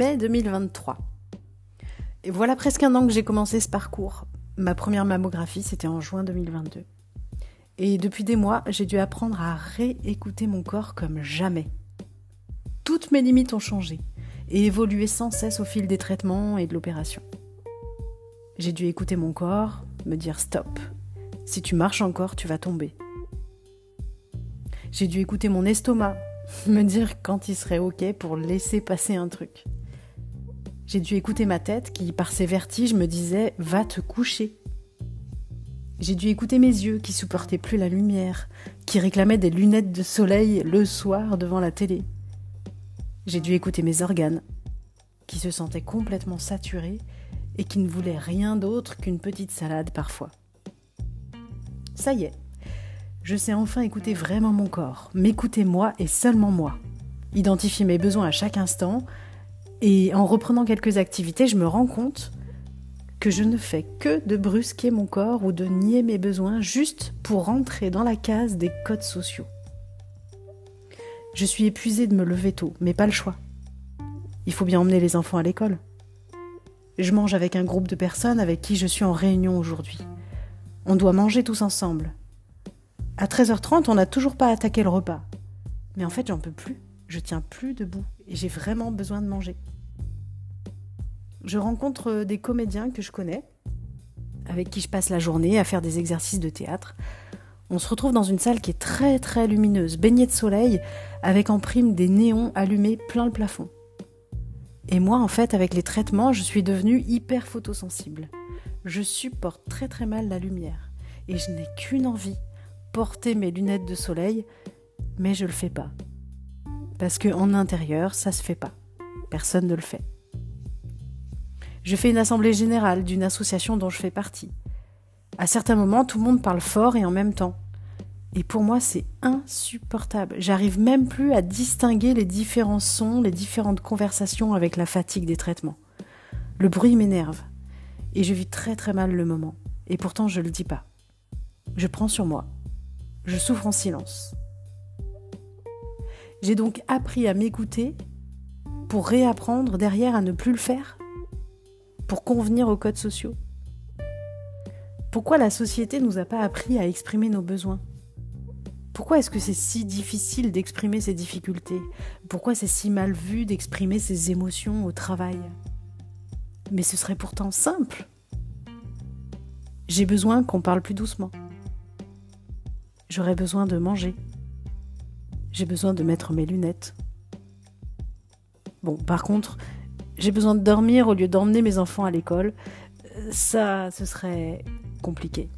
mai 2023. Et voilà presque un an que j'ai commencé ce parcours. Ma première mammographie, c'était en juin 2022. Et depuis des mois, j'ai dû apprendre à réécouter mon corps comme jamais. Toutes mes limites ont changé et évolué sans cesse au fil des traitements et de l'opération. J'ai dû écouter mon corps, me dire stop. Si tu marches encore, tu vas tomber. J'ai dû écouter mon estomac, me dire quand il serait ok pour laisser passer un truc. J'ai dû écouter ma tête qui, par ses vertiges, me disait va te coucher. J'ai dû écouter mes yeux qui supportaient plus la lumière, qui réclamaient des lunettes de soleil le soir devant la télé. J'ai dû écouter mes organes, qui se sentaient complètement saturés et qui ne voulaient rien d'autre qu'une petite salade parfois. Ça y est, je sais enfin écouter vraiment mon corps, m'écouter moi et seulement moi, identifier mes besoins à chaque instant, et en reprenant quelques activités, je me rends compte que je ne fais que de brusquer mon corps ou de nier mes besoins juste pour rentrer dans la case des codes sociaux. Je suis épuisée de me lever tôt, mais pas le choix. Il faut bien emmener les enfants à l'école. Je mange avec un groupe de personnes avec qui je suis en réunion aujourd'hui. On doit manger tous ensemble. À 13h30, on n'a toujours pas attaqué le repas. Mais en fait, j'en peux plus. Je tiens plus debout et j'ai vraiment besoin de manger. Je rencontre des comédiens que je connais, avec qui je passe la journée à faire des exercices de théâtre. On se retrouve dans une salle qui est très très lumineuse, baignée de soleil, avec en prime des néons allumés plein le plafond. Et moi, en fait, avec les traitements, je suis devenue hyper photosensible. Je supporte très très mal la lumière. Et je n'ai qu'une envie, porter mes lunettes de soleil, mais je le fais pas. Parce que en intérieur, ça se fait pas. Personne ne le fait. Je fais une assemblée générale d'une association dont je fais partie. À certains moments, tout le monde parle fort et en même temps. Et pour moi, c'est insupportable. J'arrive même plus à distinguer les différents sons, les différentes conversations avec la fatigue des traitements. Le bruit m'énerve. Et je vis très très mal le moment. Et pourtant, je ne le dis pas. Je prends sur moi. Je souffre en silence. J'ai donc appris à m'écouter pour réapprendre derrière à ne plus le faire, pour convenir aux codes sociaux. Pourquoi la société nous a pas appris à exprimer nos besoins? Pourquoi est-ce que c'est si difficile d'exprimer ses difficultés? Pourquoi c'est si mal vu d'exprimer ses émotions au travail? Mais ce serait pourtant simple. J'ai besoin qu'on parle plus doucement. J'aurais besoin de manger. J'ai besoin de mettre mes lunettes. Bon, par contre, j'ai besoin de dormir au lieu d'emmener mes enfants à l'école. Ça, ce serait compliqué.